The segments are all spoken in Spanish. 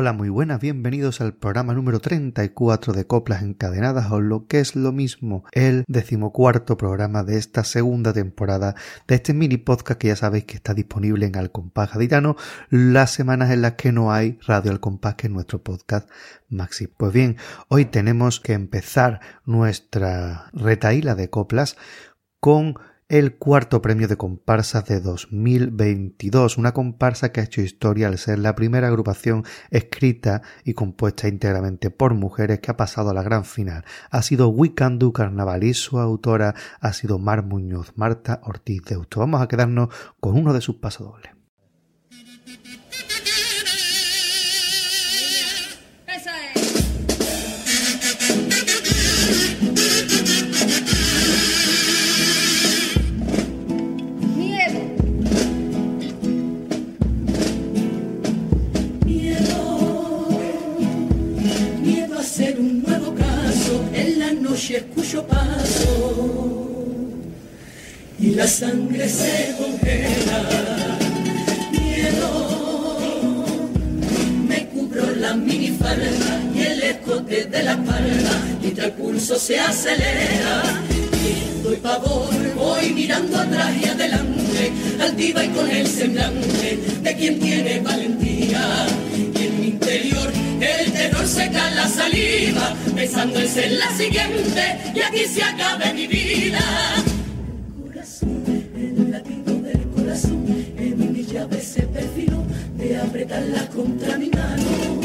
Hola, muy buenas, bienvenidos al programa número 34 de Coplas Encadenadas, o lo que es lo mismo, el decimocuarto programa de esta segunda temporada de este mini podcast que ya sabéis que está disponible en Al Compás Gaditano las semanas en las que no hay Radio Al Compás, que es nuestro podcast Maxi. Pues bien, hoy tenemos que empezar nuestra retaíla de coplas con el cuarto premio de comparsas de 2022, una comparsa que ha hecho historia al ser la primera agrupación escrita y compuesta íntegramente por mujeres que ha pasado a la gran final. Ha sido Wicandu Carnaval y su autora ha sido Mar Muñoz, Marta Ortiz de Usto. Vamos a quedarnos con uno de sus pasodobles. Escucho paso y la sangre se congela. Miedo, me cubro la minifalda y el escote de la espalda, mientras el pulso se acelera. Miedo y pavor, voy mirando atrás y adelante, altiva y con el semblante de quien tiene valentía. Saliva, pensando en ser la siguiente y aquí se acabe mi vida. El el latido del corazón, en mi se perfiló de apretarla contra mi mano.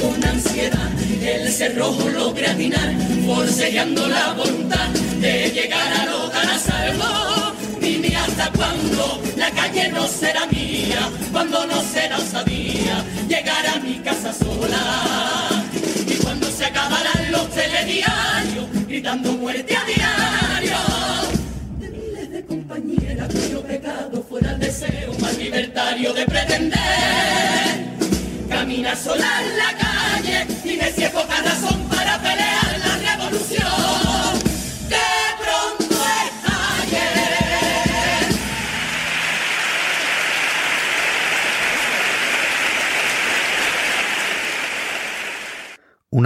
Con ansiedad, el cerrojo lo gratinar, forcejeando la voluntad de llegar al hogar a salvo. Dime hasta cuándo la calle no será mía, cuando no será osadía llegar a mi casa sola. Acabarán los telediarios, gritando muerte a diario. De miles de compañeras cuyo pecado fuera el deseo más libertario de pretender. Camina sola en la calle y me si poca razón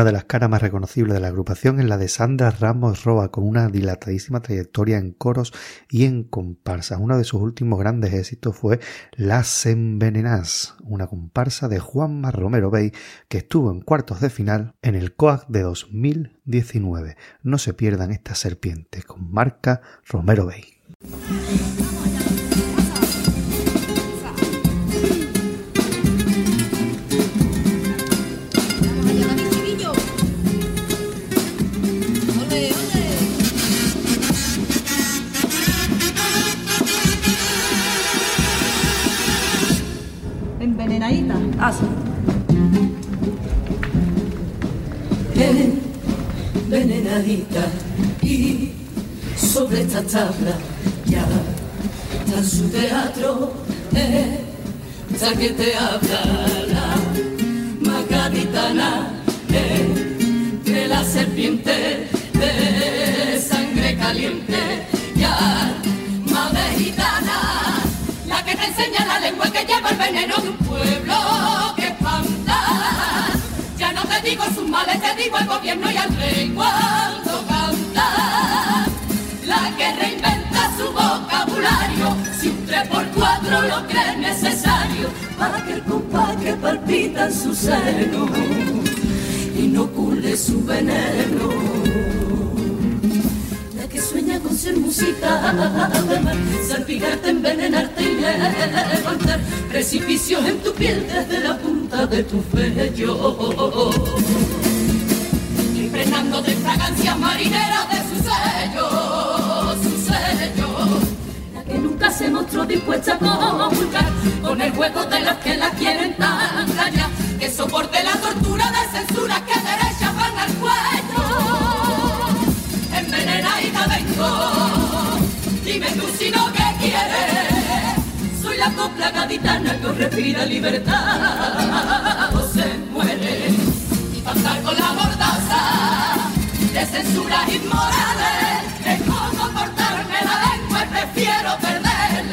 Una de las caras más reconocibles de la agrupación es la de Sandra Ramos Roa, con una dilatadísima trayectoria en coros y en comparsas. Uno de sus últimos grandes éxitos fue Las Envenenas, una comparsa de Juanma Romero Bey que estuvo en cuartos de final en el COAC de 2019. No se pierdan estas serpientes con marca Romero Bey. Que te habla la macaditana entre la serpiente de sangre caliente y alma de gitana la que te enseña la lengua que lleva el veneno de un pueblo que espanta ya no te digo sus males, te digo el gobierno y al rey cuando canta. La que reinventa su vocabulario, si un 3x4 lo cree necesario, para que el compás que palpita en su seno inocule su veneno. La que sueña con ser música, salpicarte, envenenarte y levantar precipicios en tu piel desde la punta de tu vello. Impregnando de fragancias marineras de su sello, se mostró dispuesta a comulgar con el juego de los que la quieren tan ya que soporte la tortura de censura que derechas van al cuello envenenadita vengo. Dime tú si no que quieres. Soy la copla gaditana que respira libertad o se muere. Y pasar con la mordaza de censuras inmorales es como cortarme la lengua y prefiero perderla.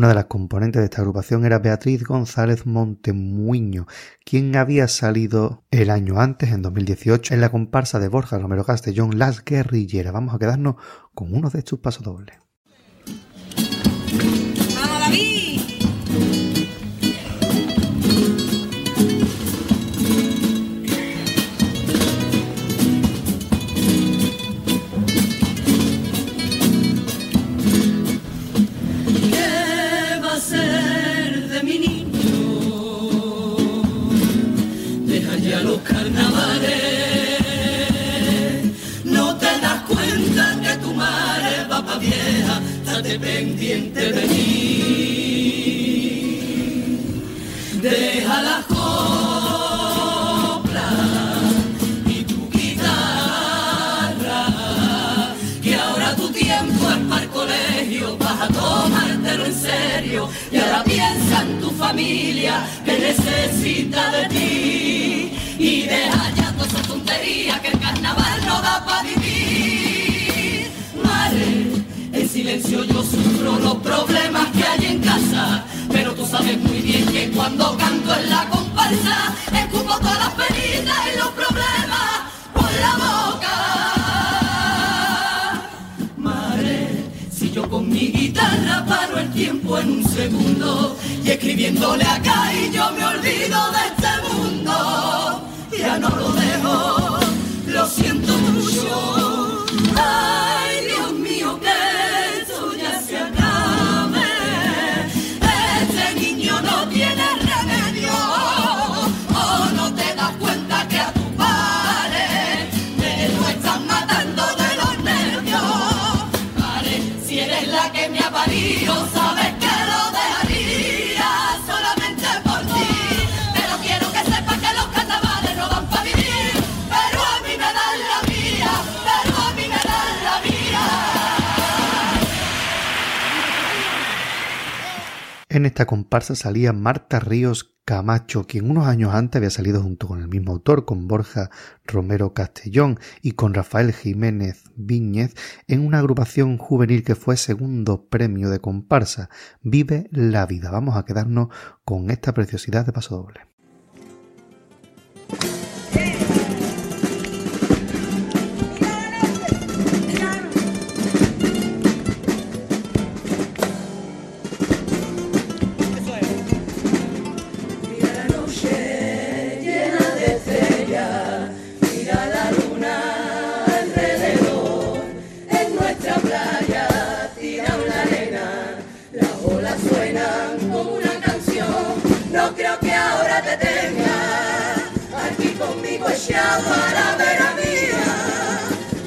Una de las componentes de esta agrupación era Beatriz González Montemuiño, quien había salido el año antes, en 2018, en la comparsa de Borja Romero Castellón, Las Guerrilleras. Vamos a quedarnos con uno de estos pasodobles. Deja la copla y tu guitarra, que ahora tu tiempo es para el colegio, vas a tomártelo en serio y ahora piensa en tu familia que necesita de ti y deja ya toda esa tontería que el carnaval no da para vivir. Madre, silencio yo sufro los problemas que hay en casa, sabes muy bien que cuando canto en la comparsa, escupo todas las penitas y los problemas por la boca. Madre, si yo con mi guitarra paro el tiempo en un segundo y escribiéndole acá y yo En esta comparsa salía Marta Ríos Camacho, quien unos años antes había salido junto con el mismo autor, con Borja Romero Castellón y con Rafael Jiménez Viñez, en una agrupación juvenil que fue segundo premio de comparsa, Vive la Vida. Vamos a quedarnos con esta preciosidad de paso doble. Para ver a mía,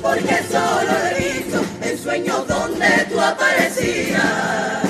porque solo he visto en sueños donde tú aparecías.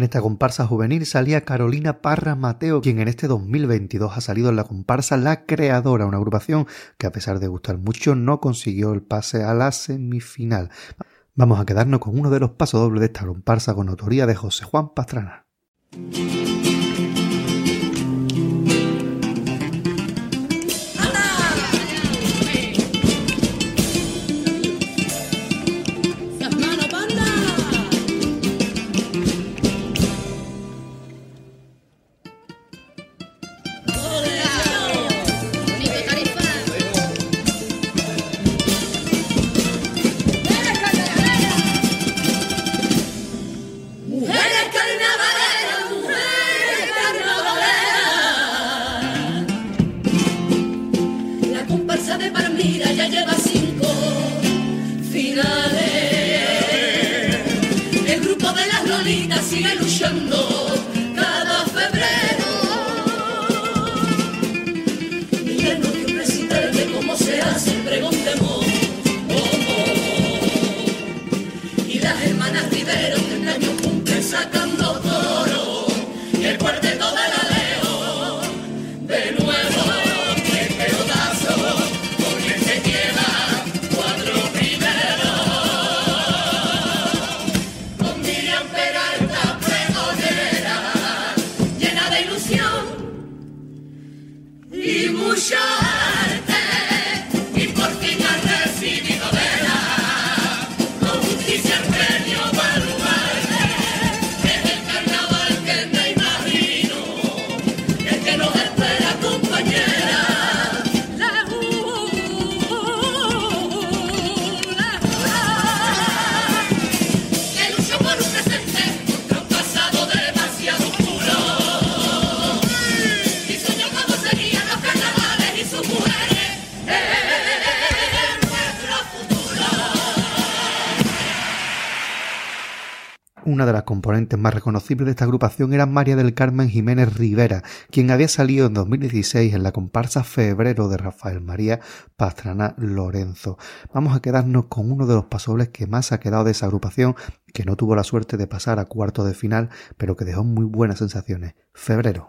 En esta comparsa juvenil salía Carolina Parra Mateo, quien en este 2022 ha salido en la comparsa La Creadora, una agrupación que a pesar de gustar mucho no consiguió el pase a la semifinal. Vamos a quedarnos con uno de los pasodobles de esta comparsa con autoría de José Juan Pastrana. Una de las componentes más reconocibles de esta agrupación era María del Carmen Jiménez Rivera, quien había salido en 2016 en la comparsa Febrero de Rafael María Pastrana Lorenzo. Vamos a quedarnos con uno de los pasobles que más ha quedado de esa agrupación, que no tuvo la suerte de pasar a cuarto de final, pero que dejó muy buenas sensaciones. Febrero.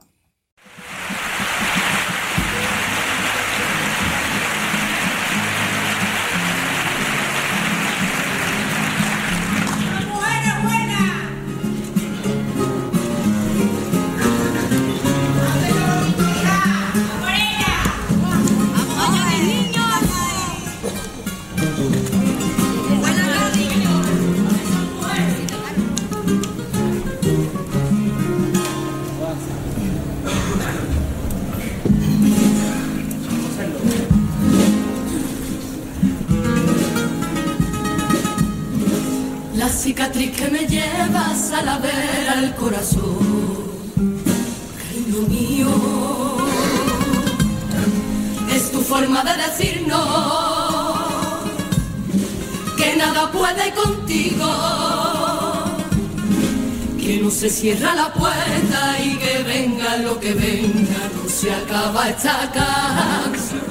Se cierra la puerta y que venga lo que venga, no se acaba esta canción.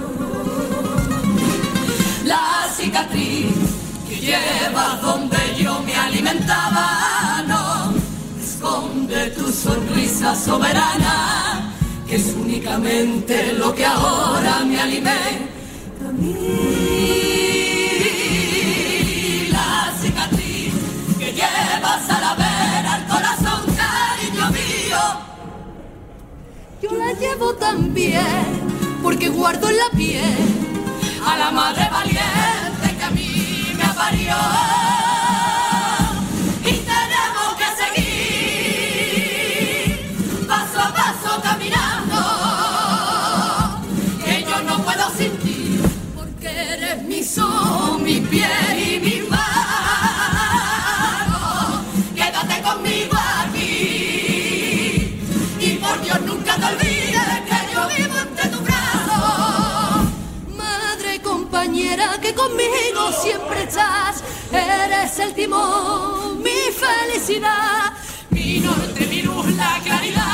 La cicatriz que llevas donde yo me alimentaba no esconde tu sonrisa soberana, que es únicamente lo que ahora me alimenta a mí. Llevo también porque guardo en la piel a la madre valiente que a mí me aparió. Y tenemos que seguir paso a paso caminando, que yo no puedo sin ti, porque eres mi sol, mi piel que conmigo siempre estás, eres el timón, mi felicidad, mi norte, mi luz, la claridad,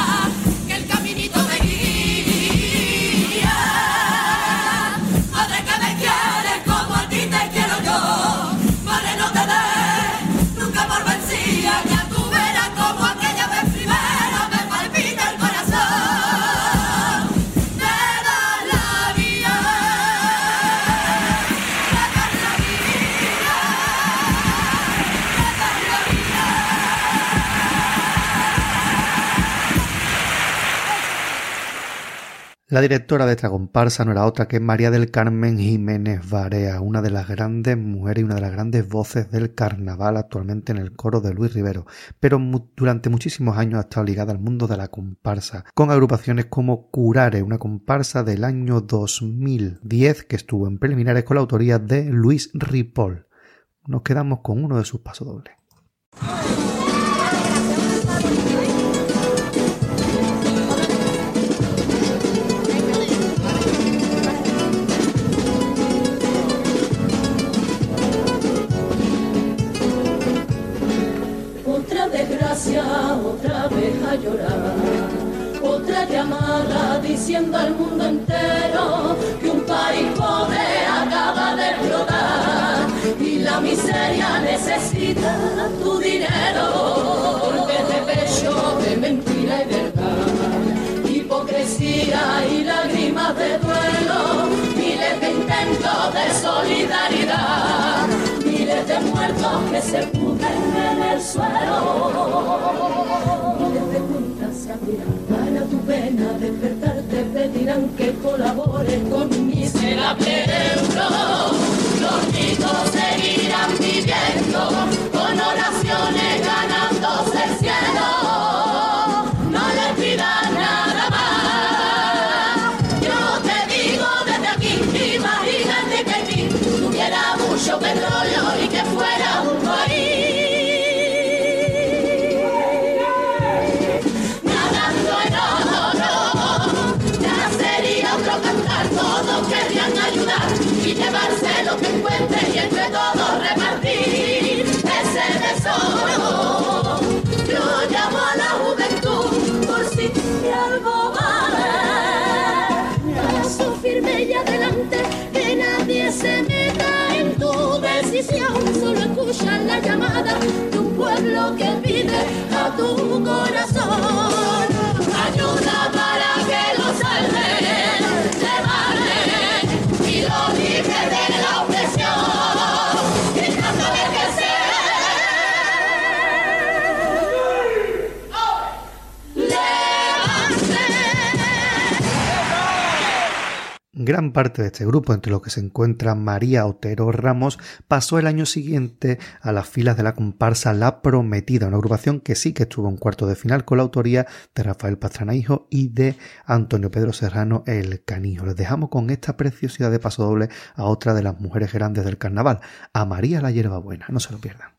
La directora de esta comparsa no era otra que María del Carmen Jiménez Barea, una de las grandes mujeres y una de las grandes voces del carnaval actualmente en el coro de Luis Rivero, pero durante muchísimos años ha estado ligada al mundo de la comparsa, con agrupaciones como Curare, una comparsa del año 2010 que estuvo en preliminares con la autoría de Luis Ripoll. Nos quedamos con uno de sus pasodobles. llorar. Otra llamada diciendo al mundo entero que un país pobre acaba de explotar y la miseria necesita tu dinero. Golpes de pecho de mentira y verdad, hipocresía y lágrimas de duelo, miles de intentos de solidaridad miles de muertos que se pudren en el suelo para tu pena despertarte, pedirán que colabores con un miserable euro. Los ricos seguirán viviendo de un pueblo que pide a tu corazón. Ayuda Gran parte de este grupo, entre los que se encuentra María Otero Ramos, pasó el año siguiente a las filas de la comparsa La Prometida, una agrupación que sí que estuvo en cuarto de final con la autoría de Rafael Pastrana Hijo y de Antonio Pedro Serrano El Canijo. Les dejamos con esta preciosidad de paso doble a otra de las mujeres grandes del carnaval, a María la Hierbabuena. No se lo pierdan.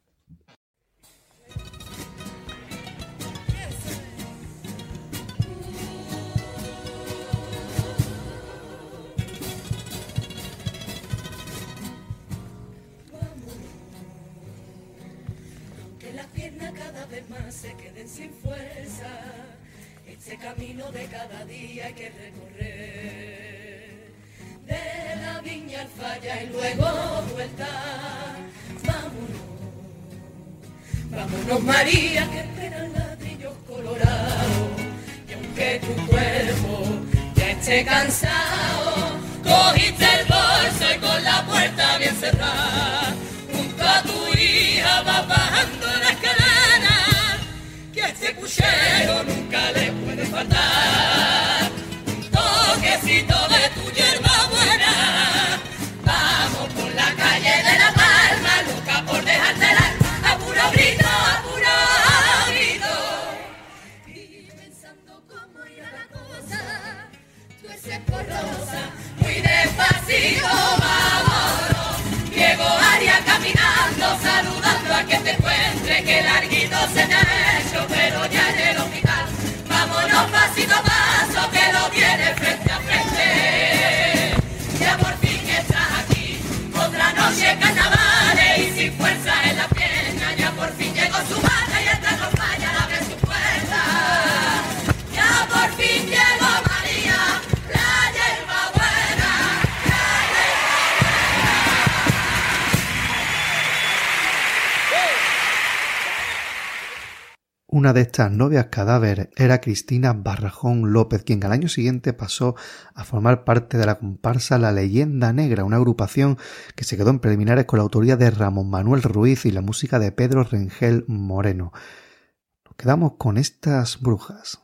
Se queden sin fuerza. Este camino de cada día hay que recorrer. De la viña al falla y luego vuelta. Vámonos, vámonos María, que esperan ladrillos colorados. Y aunque tu cuerpo ya esté cansado, cogiste el bolso y con la puerta bien cerrada. Junto a tu hija vas Una de estas novias cadáver era Cristina Barrajón López, quien al año siguiente pasó a formar parte de la comparsa La Leyenda Negra, una agrupación que se quedó en preliminares con la autoría de Ramón Manuel Ruiz y la música de Pedro Rengel Moreno. Nos quedamos con estas brujas.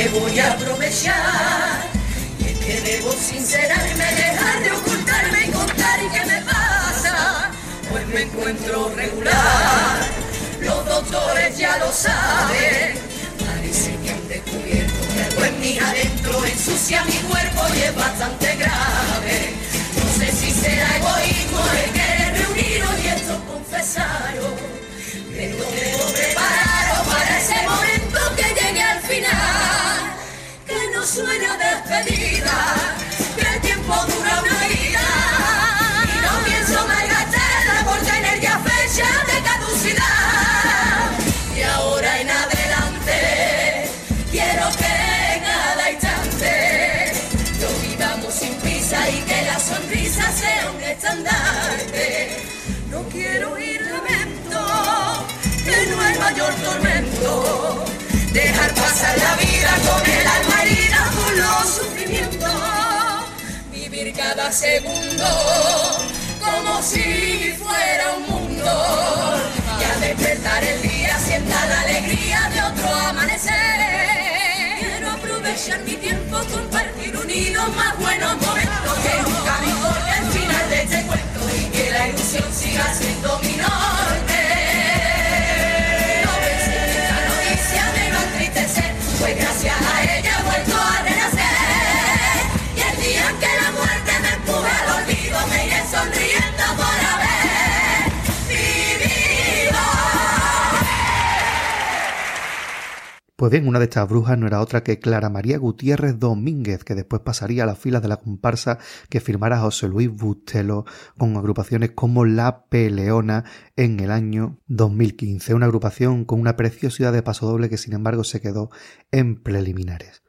Que voy a aprovechar. Que debo sincerarme, dejar de ocultarme y contar qué me pasa. Pues me encuentro regular, los doctores ya lo saben. Parece que han descubierto que algo en mí adentro ensucia mi cuerpo y es bastante grave. suena despedida, que el tiempo dura una vida. Cada segundo, como si fuera un mundo. Y al despertar el día sienta la alegría de otro amanecer. Quiero aprovechar mi tiempo, compartir unidos más buenos momentos. Que nunca me Pues bien, una de estas brujas no era otra que Clara María Gutiérrez Domínguez, que después pasaría a las filas de la comparsa que firmara José Luis Bustelo con agrupaciones como La Peleona en el año 2015. Una agrupación con una preciosidad de pasodoble que sin embargo se quedó en preliminares.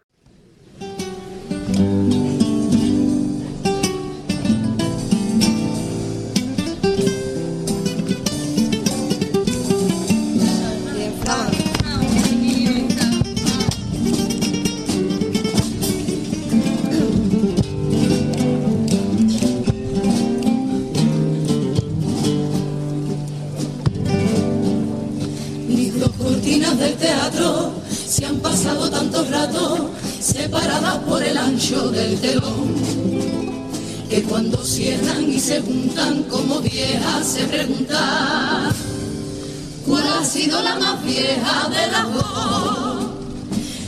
Se juntan como viejas se pregunta cuál ha sido la más vieja de las dos.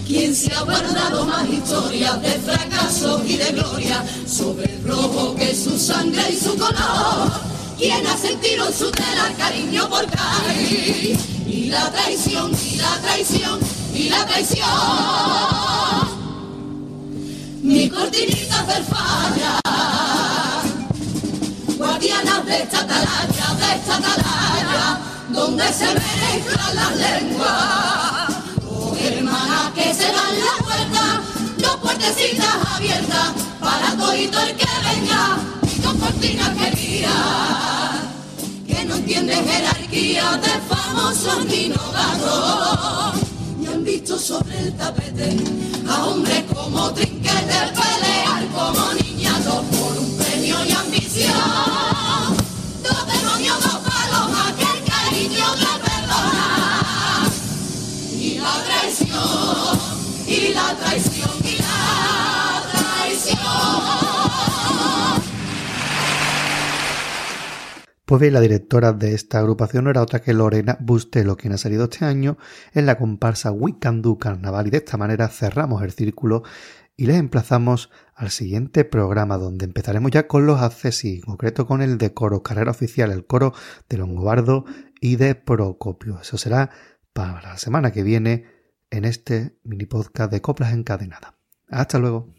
¿Quién se ha guardado más historias de fracaso y de gloria sobre el rojo que es su sangre y su color? ¿Quién ha sentido en su tela el cariño por caer? Y la traición, y la traición, y la traición. Mi cortinita del falla, esta atalaya, de esta atalaya, donde se mezclan las lenguas. Dos hermanas que se dan la vuelta, dos puertecitas abiertas para todito el que venga, y dos cortinas queridas, que no entiende jerarquía de famosos ni no gatos. Y han visto sobre el tapete a hombres como trinquetes pelear como niñatos por un premio y ambición. Pues la directora de esta agrupación no era otra que Lorena Bustelo, quien ha salido este año en la comparsa We Can Do Carnaval y de esta manera cerramos el círculo y les emplazamos al siguiente programa donde empezaremos ya con los accesi, en concreto con el de coro, carrera oficial, el coro de Longobardo y de Procopio. Eso será para la semana que viene en este mini podcast de Coplas Encadenadas. Hasta luego.